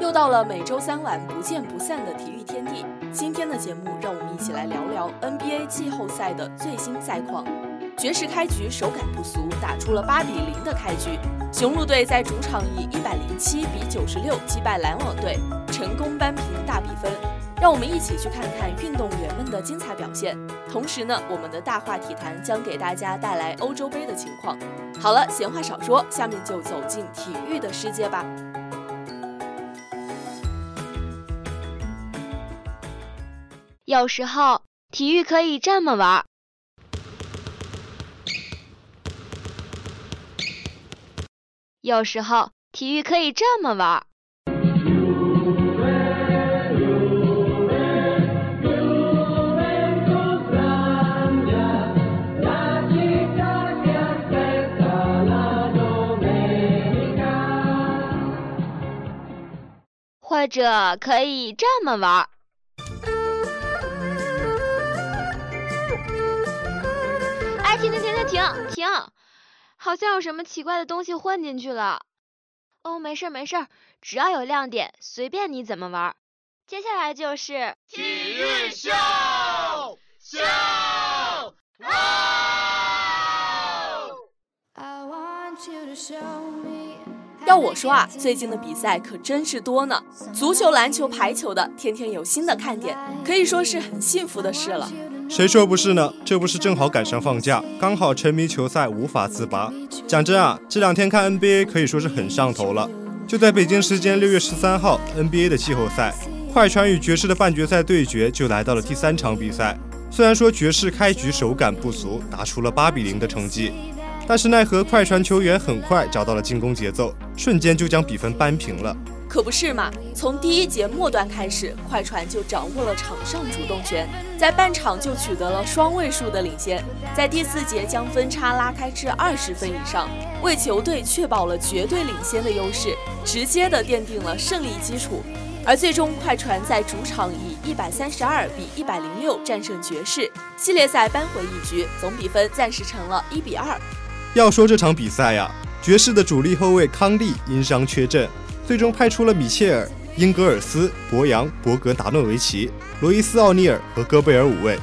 又到了每周三晚不见不散的体育天地。今天的节目，让我们一起来聊聊 NBA 季后赛的最新赛况。爵士开局手感不俗，打出了八比零的开局。雄鹿队在主场以一百零七比九十六击败篮网队，成功扳平大比分。让我们一起去看看运动员们的精彩表现。同时呢，我们的大话体坛将给大家带来欧洲杯的情况。好了，闲话少说，下面就走进体育的世界吧。有时候体育可以这么玩，有时候体育可以这么玩。或者可以这么玩儿。停停停停停停！好像有什么奇怪的东西混进去了。哦，没事没事，只要有亮点，随便你怎么玩。接下来就是体育秀秀。要我说啊，最近的比赛可真是多呢，足球、篮球、排球的，天天有新的看点，可以说是很幸福的事了。谁说不是呢？这不是正好赶上放假，刚好沉迷球赛无法自拔。讲真啊，这两天看 NBA 可以说是很上头了。就在北京时间六月十三号，NBA 的季后赛，快船与爵士的半决赛对决就来到了第三场比赛。虽然说爵士开局手感不俗，打出了八比零的成绩。但是奈何快船球员很快找到了进攻节奏，瞬间就将比分扳平了。可不是嘛？从第一节末段开始，快船就掌握了场上主动权，在半场就取得了双位数的领先，在第四节将分差拉开至二十分以上，为球队确保了绝对领先的优势，直接的奠定了胜利基础。而最终，快船在主场以一百三十二比一百零六战胜爵士，系列赛扳回一局，总比分暂时成了一比二。要说这场比赛呀，爵士的主力后卫康利因伤缺阵，最终派出了米切尔、英格尔斯、博扬、博格达诺维奇、罗伊斯·奥尼尔和戈贝尔五位。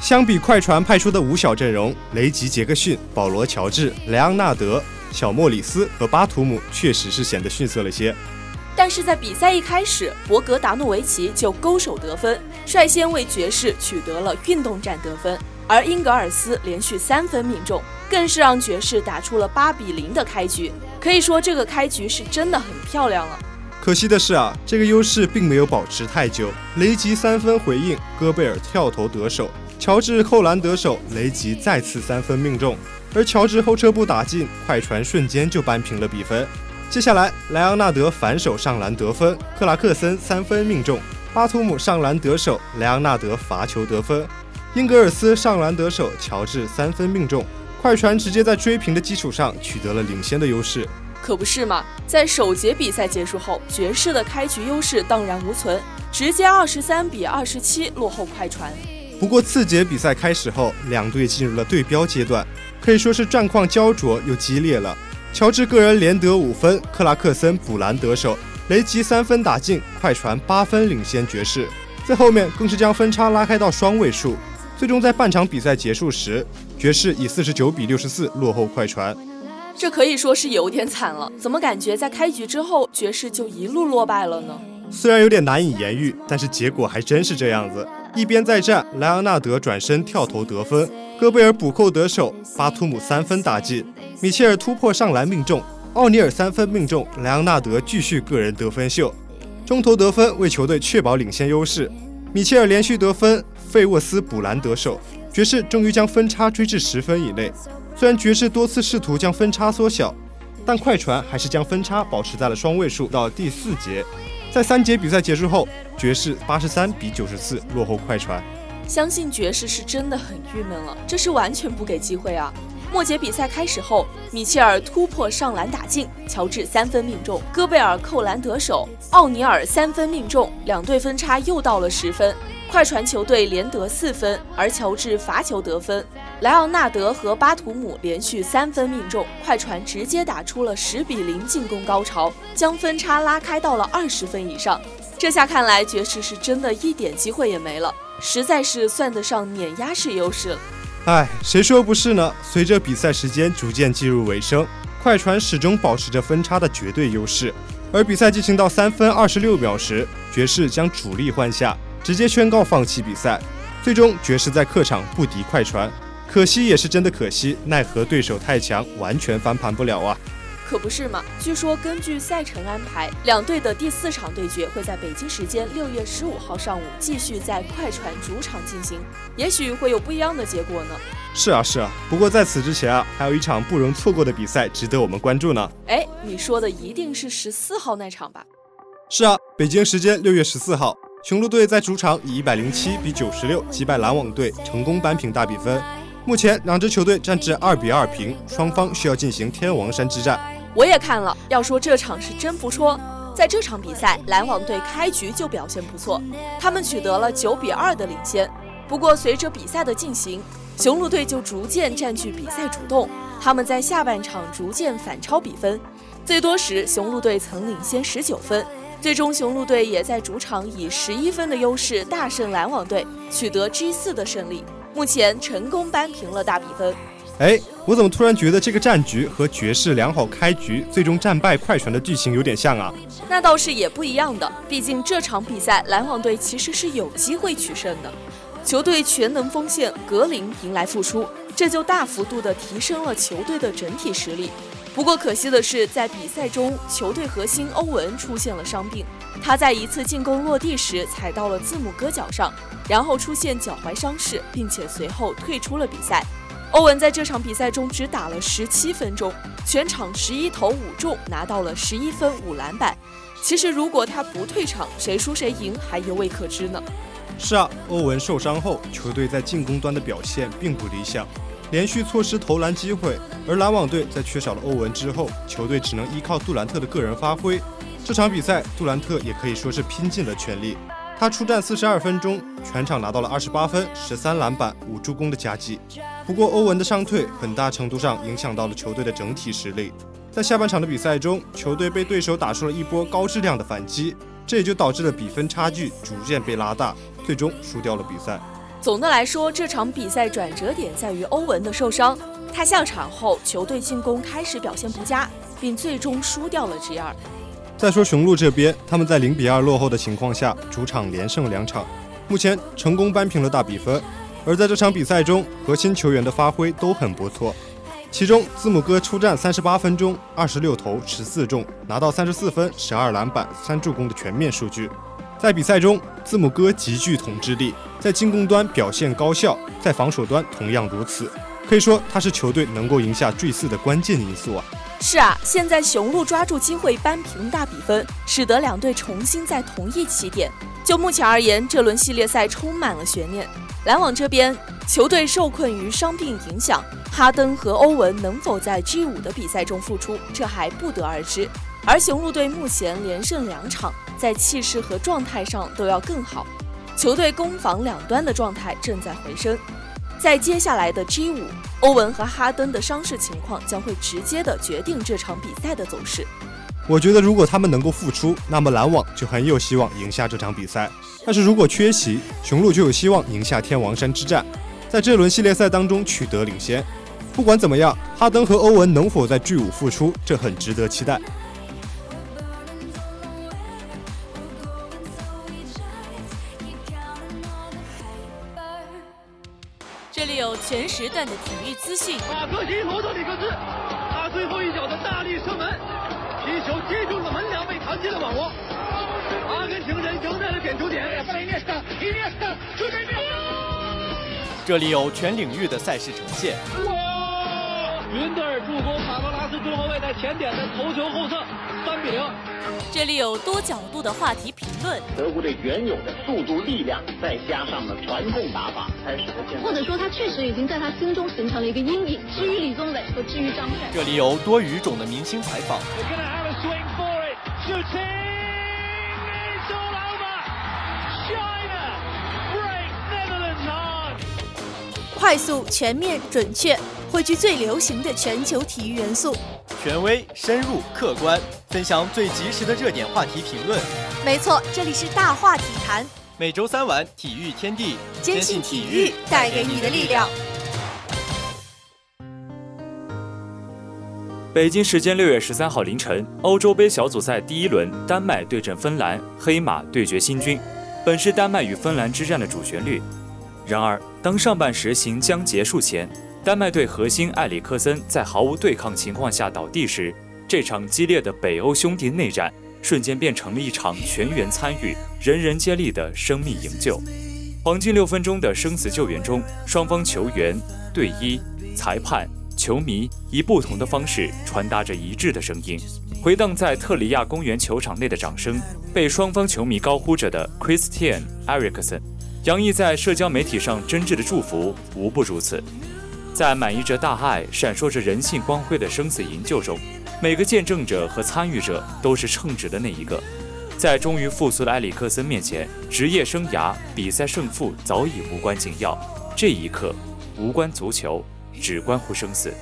相比快船派出的五小阵容，雷吉·杰克逊、保罗·乔治、莱昂纳德、小莫里斯和巴图姆确实是显得逊色了些。但是在比赛一开始，博格达诺维奇就勾手得分，率先为爵士取得了运动战得分，而英格尔斯连续三分命中。更是让爵士打出了八比零的开局，可以说这个开局是真的很漂亮了。可惜的是啊，这个优势并没有保持太久。雷吉三分回应，戈贝尔跳投得手，乔治扣篮得手，雷吉再次三分命中，而乔治后撤步打进，快船瞬间就扳平了比分。接下来，莱昂纳德反手上篮得分，克拉克森三分命中，巴图姆上篮得手，莱昂纳德罚球得分，英格尔斯上篮得手，乔治三分命中。快船直接在追平的基础上取得了领先的优势，可不是嘛？在首节比赛结束后，爵士的开局优势荡然无存，直接二十三比二十七落后快船。不过次节比赛开始后，两队进入了对标阶段，可以说是战况焦灼又激烈了。乔治个人连得五分，克拉克森补篮得手，雷吉三分打进，快船八分领先爵士。在后面更是将分差拉开到双位数。最终在半场比赛结束时，爵士以四十九比六十四落后快船。这可以说是有点惨了。怎么感觉在开局之后，爵士就一路落败了呢？虽然有点难以言喻，但是结果还真是这样子。一边再战，莱昂纳德转身跳投得分，戈贝尔补扣得手，巴图姆三分打进，米切尔突破上篮命中，奥尼尔三分命中，莱昂纳德继续个人得分秀，中投得分为球队确保领先优势。米切尔连续得分。费沃斯补篮得手，爵士终于将分差追至十分以内。虽然爵士多次试图将分差缩小，但快船还是将分差保持在了双位数。到第四节，在三节比赛结束后，爵士八十三比九十四落后快船。相信爵士是真的很郁闷了，这是完全不给机会啊！末节比赛开始后，米切尔突破上篮打进，乔治三分命中，戈贝尔扣篮得手，奥尼尔三分命中，两队分差又到了十分。快船球队连得四分，而乔治罚球得分，莱昂纳德和巴图姆连续三分命中，快船直接打出了十比零进攻高潮，将分差拉开到了二十分以上。这下看来，爵士是真的一点机会也没了，实在是算得上碾压式优势。哎，谁说不是呢？随着比赛时间逐渐进入尾声，快船始终保持着分差的绝对优势。而比赛进行到三分二十六秒时，爵士将主力换下，直接宣告放弃比赛。最终，爵士在客场不敌快船。可惜也是真的可惜，奈何对手太强，完全翻盘不了啊！可不是嘛？据说根据赛程安排，两队的第四场对决会在北京时间六月十五号上午继续在快船主场进行，也许会有不一样的结果呢。是啊是啊，不过在此之前啊，还有一场不容错过的比赛值得我们关注呢。哎，你说的一定是十四号那场吧？是啊，北京时间六月十四号，雄鹿队在主场以一百零七比九十六击败篮网队，成功扳平大比分。目前两支球队战至二比二平，双方需要进行天王山之战。我也看了，要说这场是真不错。在这场比赛，篮网队开局就表现不错，他们取得了九比二的领先。不过随着比赛的进行，雄鹿队就逐渐占据比赛主动，他们在下半场逐渐反超比分，最多时雄鹿队曾领先十九分。最终雄鹿队也在主场以十一分的优势大胜篮网队，取得 G 四的胜利。目前成功扳平了大比分。哎，我怎么突然觉得这个战局和爵士良好开局，最终战败快船的剧情有点像啊？那倒是也不一样的，毕竟这场比赛篮网队其实是有机会取胜的。球队全能锋线格林迎来复出，这就大幅度的提升了球队的整体实力。不过可惜的是，在比赛中，球队核心欧文出现了伤病。他在一次进攻落地时踩到了字母哥脚上，然后出现脚踝伤势，并且随后退出了比赛。欧文在这场比赛中只打了十七分钟，全场十一投五中，拿到了十一分五篮板。其实如果他不退场，谁输谁赢还犹未可知呢。是啊，欧文受伤后，球队在进攻端的表现并不理想，连续错失投篮机会。而篮网队在缺少了欧文之后，球队只能依靠杜兰特的个人发挥。这场比赛，杜兰特也可以说是拼尽了全力。他出战四十二分钟，全场拿到了二十八分、十三篮板、五助攻的佳绩。不过，欧文的伤退很大程度上影响到了球队的整体实力。在下半场的比赛中，球队被对手打出了一波高质量的反击，这也就导致了比分差距逐渐被拉大，最终输掉了比赛。总的来说，这场比赛转折点在于欧文的受伤。他下场后，球队进攻开始表现不佳，并最终输掉了 G 二。再说雄鹿这边，他们在零比二落后的情况下，主场连胜两场，目前成功扳平了大比分。而在这场比赛中，核心球员的发挥都很不错。其中，字母哥出战三十八分钟，二十六投十四中，拿到三十四分、十二篮板、三助攻的全面数据。在比赛中，字母哥极具统治力，在进攻端表现高效，在防守端同样如此。可以说，他是球队能够赢下 G 四的关键因素啊。是啊，现在雄鹿抓住机会扳平大比分，使得两队重新在同一起点。就目前而言，这轮系列赛充满了悬念。篮网这边球队受困于伤病影响，哈登和欧文能否在 G 五的比赛中复出，这还不得而知。而雄鹿队目前连胜两场，在气势和状态上都要更好，球队攻防两端的状态正在回升。在接下来的 G 五，欧文和哈登的伤势情况将会直接的决定这场比赛的走势。我觉得如果他们能够复出，那么篮网就很有希望赢下这场比赛。但是如果缺席，雄鹿就有希望赢下天王山之战，在这轮系列赛当中取得领先。不管怎么样，哈登和欧文能否在 G 五复出，这很值得期待。时段的体育资讯。马克西罗德里克斯，他最后一脚的大力射门，皮球击中了门梁，被弹进了网窝。阿根廷人赢在了点球点。这里有全领域的赛事呈现。哇！云德尔助攻卡罗拉斯中后卫在前点的头球后侧，三比零。这里有多角度的话题评论。德国队原有的速度、力量，再加上了传控打法，才使得现在。或者说，他确实已经在他心中形成了一个阴影。至于李宗伟和至于张帅，这里有多语种的明星采访。快速、全面、准确，汇聚最流行的全球体育元素。权威、深入、客观，分享最及时的热点话题评论。没错，这里是大话体坛。每周三晚，体育天地，坚信体育带给你的力量。北京时间六月十三号凌晨，欧洲杯小组赛第一轮，丹麦对阵芬兰，黑马对决新军，本是丹麦与芬兰之战的主旋律。然而，当上半时行将结束前，丹麦队核心埃里克森在毫无对抗情况下倒地时，这场激烈的北欧兄弟内战瞬间变成了一场全员参与、人人接力的生命营救。黄金六分钟的生死救援中，双方球员、队医、裁判、球迷以不同的方式传达着一致的声音。回荡在特里亚公园球场内的掌声，被双方球迷高呼着的 Christian Eriksen，洋溢在社交媒体上真挚的祝福无不如此。在满溢着大爱、闪烁着人性光辉的生死营救中，每个见证者和参与者都是称职的那一个。在终于复苏的埃里克森面前，职业生涯、比赛胜负早已无关紧要。这一刻，无关足球，只关乎生死。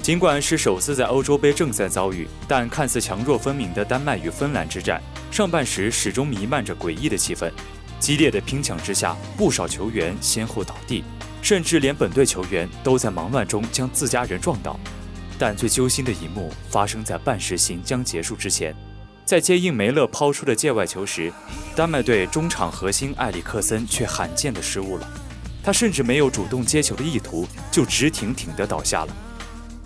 尽管是首次在欧洲杯正赛遭遇，但看似强弱分明的丹麦与芬兰之战，上半时始终弥漫着诡异的气氛。激烈的拼抢之下，不少球员先后倒地。甚至连本队球员都在忙乱中将自家人撞倒，但最揪心的一幕发生在半时行将结束之前，在接应梅勒抛出的界外球时，丹麦队中场核心埃里克森却罕见的失误了，他甚至没有主动接球的意图，就直挺挺地倒下了。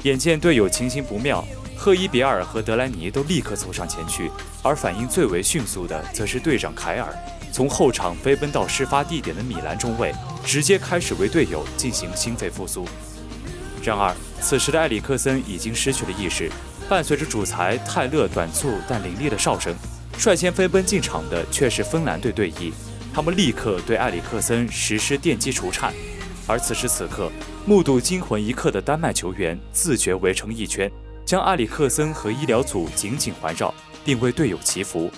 眼见队友情形不妙，赫伊别尔和德莱尼都立刻凑上前去，而反应最为迅速的则是队长凯尔。从后场飞奔到事发地点的米兰中卫，直接开始为队友进行心肺复苏。然而，此时的埃里克森已经失去了意识。伴随着主裁泰勒短促但凌厉的哨声，率先飞奔进场的却是芬兰队队医。他们立刻对埃里克森实施电击除颤。而此时此刻，目睹惊魂一刻的丹麦球员自觉围成一圈，将埃里克森和医疗组紧紧环绕，并为队友祈福。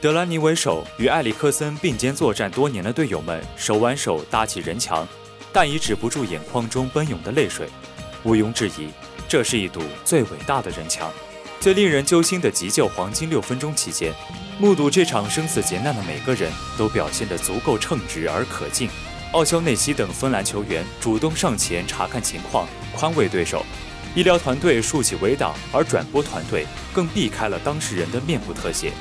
德拉尼为首，与埃里克森并肩作战多年的队友们手挽手搭起人墙，但已止不住眼眶中奔涌的泪水。毋庸置疑，这是一堵最伟大的人墙。最令人揪心的急救黄金六分钟期间，目睹这场生死劫难的每个人都表现得足够称职而可敬。奥肖内西等芬兰球员主动上前查看情况，宽慰对手；医疗团队竖起围挡，而转播团队更避开了当事人的面部特写。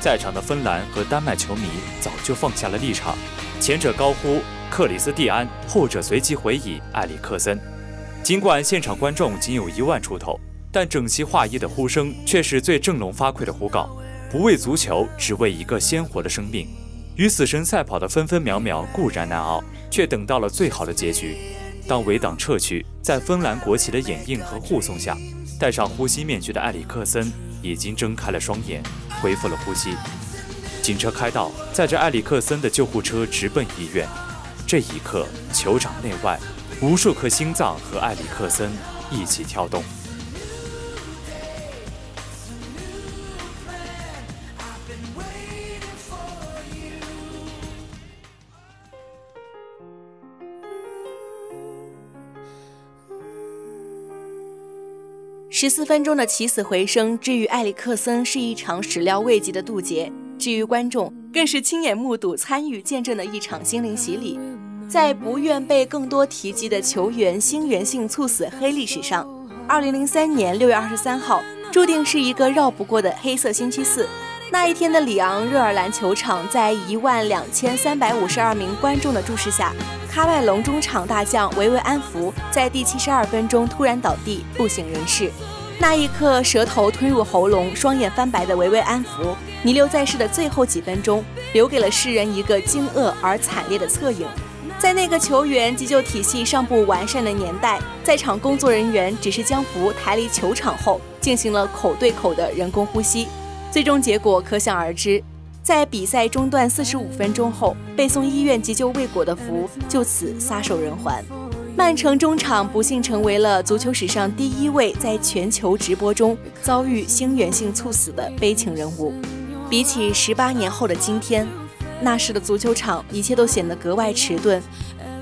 在场的芬兰和丹麦球迷早就放下了立场，前者高呼克里斯蒂安，后者随即回以埃里克森。尽管现场观众仅有一万出头，但整齐划一的呼声却是最振聋发聩的呼告：不为足球，只为一个鲜活的生命。与死神赛跑的分分秒秒固然难熬，却等到了最好的结局。当围挡撤去，在芬兰国旗的掩映和护送下，戴上呼吸面具的埃里克森已经睁开了双眼。恢复了呼吸，警车开道，载着埃里克森的救护车直奔医院。这一刻，球场内外，无数颗心脏和埃里克森一起跳动。十四分钟的起死回生，至于埃里克森是一场始料未及的渡劫；至于观众，更是亲眼目睹、参与、见证的一场心灵洗礼。在不愿被更多提及的球员心源性猝死黑历史上，二零零三年六月二十三号注定是一个绕不过的黑色星期四。那一天的里昂热尔兰球场，在一万两千三百五十二名观众的注视下，喀麦隆中场大将维维安福在第七十二分钟突然倒地，不省人事。那一刻，舌头吞入喉咙，双眼翻白的维维安福弥留在世的最后几分钟，留给了世人一个惊愕而惨烈的侧影。在那个球员急救体系尚不完善的年代，在场工作人员只是将福抬离球场后，进行了口对口的人工呼吸。最终结果可想而知，在比赛中断四十五分钟后，被送医院急救未果的福就此撒手人寰。曼城中场不幸成为了足球史上第一位在全球直播中遭遇心源性猝死的悲情人物。比起十八年后的今天，那时的足球场一切都显得格外迟钝。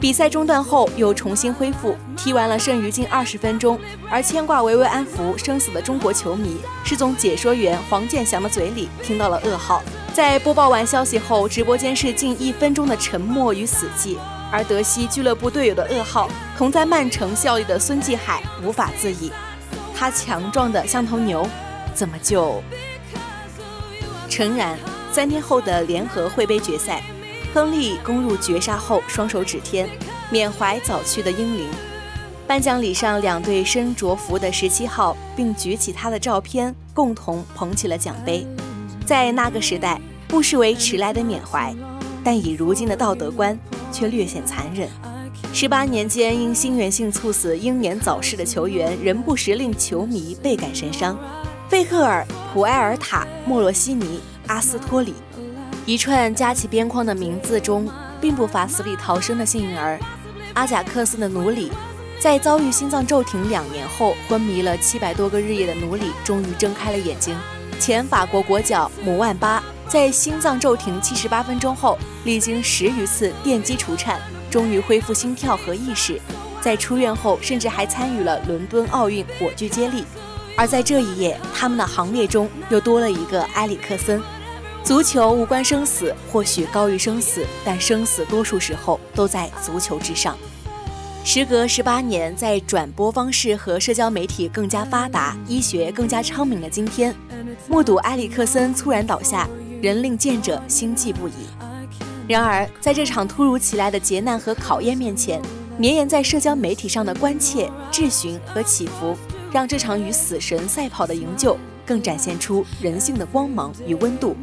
比赛中断后又重新恢复，踢完了剩余近二十分钟。而牵挂维维安福生死的中国球迷是从解说员黄健翔的嘴里听到了噩耗。在播报完消息后，直播间是近一分钟的沉默与死寂。而德西俱乐部队友的噩耗，同在曼城效力的孙继海无法自已。他强壮的像头牛，怎么就……诚然，三天后的联合会杯决赛。亨利攻入绝杀后，双手指天，缅怀早去的英灵。颁奖礼上，两队身着服的十七号并举起他的照片，共同捧起了奖杯。在那个时代，不失为迟来的缅怀，但以如今的道德观，却略显残忍。十八年间因心源性猝死英年早逝的球员，仍不时令球迷倍感神伤。费赫尔、普埃尔塔、莫洛西尼、阿斯托里。一串夹起边框的名字中，并不乏死里逃生的幸运儿。阿贾克斯的努里，在遭遇心脏骤停两年后，昏迷了七百多个日夜的努里，终于睁开了眼睛。前法国国脚姆万巴，在心脏骤停七十八分钟后，历经十余次电击除颤，终于恢复心跳和意识。在出院后，甚至还参与了伦敦奥运火炬接力。而在这一夜，他们的行列中又多了一个埃里克森。足球无关生死，或许高于生死，但生死多数时候都在足球之上。时隔十八年，在转播方式和社交媒体更加发达、医学更加昌明的今天，目睹埃里克森猝然倒下，仍令见者心悸不已。然而，在这场突如其来的劫难和考验面前，绵延在社交媒体上的关切、质询和起伏，让这场与死神赛跑的营救更展现出人性的光芒与温度。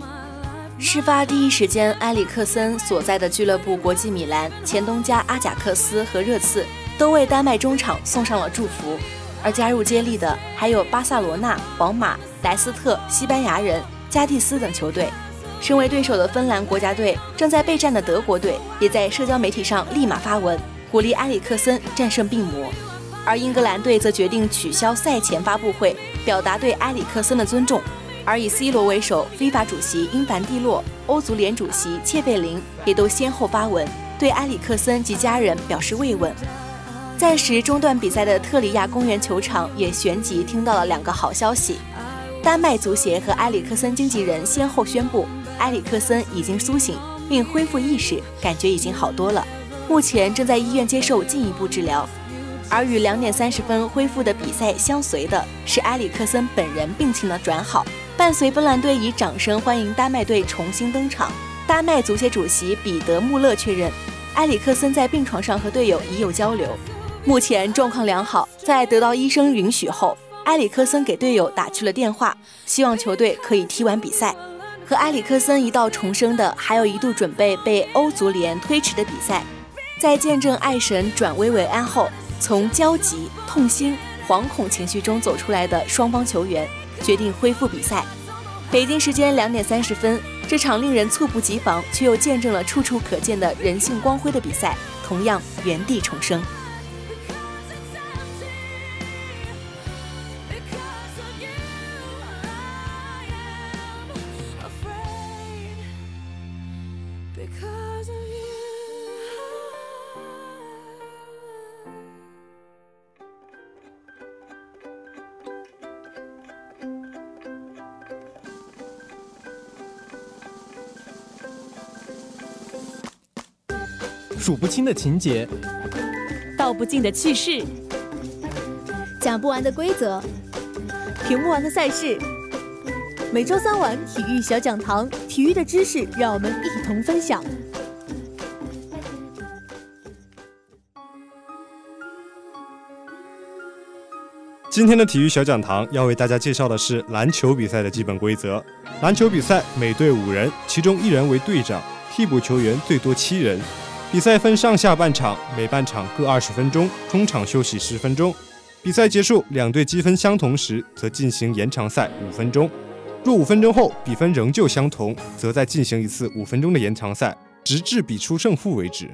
事发第一时间，埃里克森所在的俱乐部国际米兰、前东家阿贾克斯和热刺都为丹麦中场送上了祝福。而加入接力的还有巴塞罗那、皇马、莱斯特、西班牙人、加蒂斯等球队。身为对手的芬兰国家队正在备战的德国队也在社交媒体上立马发文鼓励埃里克森战胜病魔。而英格兰队则决定取消赛前发布会，表达对埃里克森的尊重。而以 C 罗为首，非法主席因凡蒂洛、欧足联主席切贝林也都先后发文，对埃里克森及家人表示慰问。暂时中断比赛的特里亚公园球场也旋即听到了两个好消息：丹麦足协和埃里克森经纪人先后宣布，埃里克森已经苏醒并恢复意识，感觉已经好多了，目前正在医院接受进一步治疗。而与两点三十分恢复的比赛相随的是埃里克森本人病情的转好。伴随芬兰队以掌声欢迎丹麦队重新登场，丹麦足协主席彼得穆勒确认，埃里克森在病床上和队友已有交流，目前状况良好。在得到医生允许后，埃里克森给队友打去了电话，希望球队可以踢完比赛。和埃里克森一道重生的，还有一度准备被欧足联推迟的比赛。在见证爱神转危为安后，从焦急、痛心、惶恐情绪中走出来的双方球员。决定恢复比赛。北京时间两点三十分，这场令人猝不及防却又见证了处处可见的人性光辉的比赛，同样原地重生。数不清的情节，道不尽的趣事，讲不完的规则，评不完的赛事。每周三晚体育小讲堂，体育的知识让我们一同分享。今天的体育小讲堂要为大家介绍的是篮球比赛的基本规则。篮球比赛每队五人，其中一人为队长，替补球员最多七人。比赛分上下半场，每半场各二十分钟，中场休息十分钟。比赛结束，两队积分相同时，则进行延长赛五分钟。若五分钟后比分仍旧相同，则再进行一次五分钟的延长赛，直至比出胜负为止。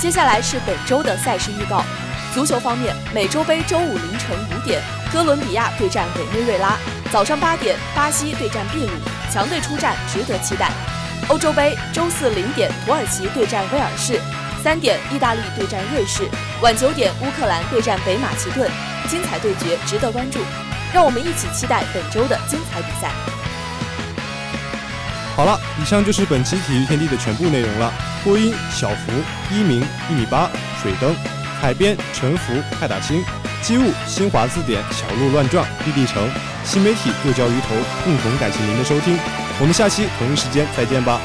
接下来是本周的赛事预告。足球方面，美洲杯周五凌晨五点，哥伦比亚对战委内瑞拉；早上八点，巴西对战秘鲁。强队出战，值得期待。欧洲杯周四零点，土耳其对战威尔士；三点，意大利对战瑞士；晚九点，乌克兰对战北马其顿。精彩对决，值得关注。让我们一起期待本周的精彩比赛。好了，以上就是本期体育天地的全部内容了。播音：小福、一鸣、一米八、水灯；海边：陈福、派大星；机务：新华字典、小鹿乱撞、立地城；新媒体：剁椒鱼头，共同感谢您的收听。我们下期同一时间再见吧。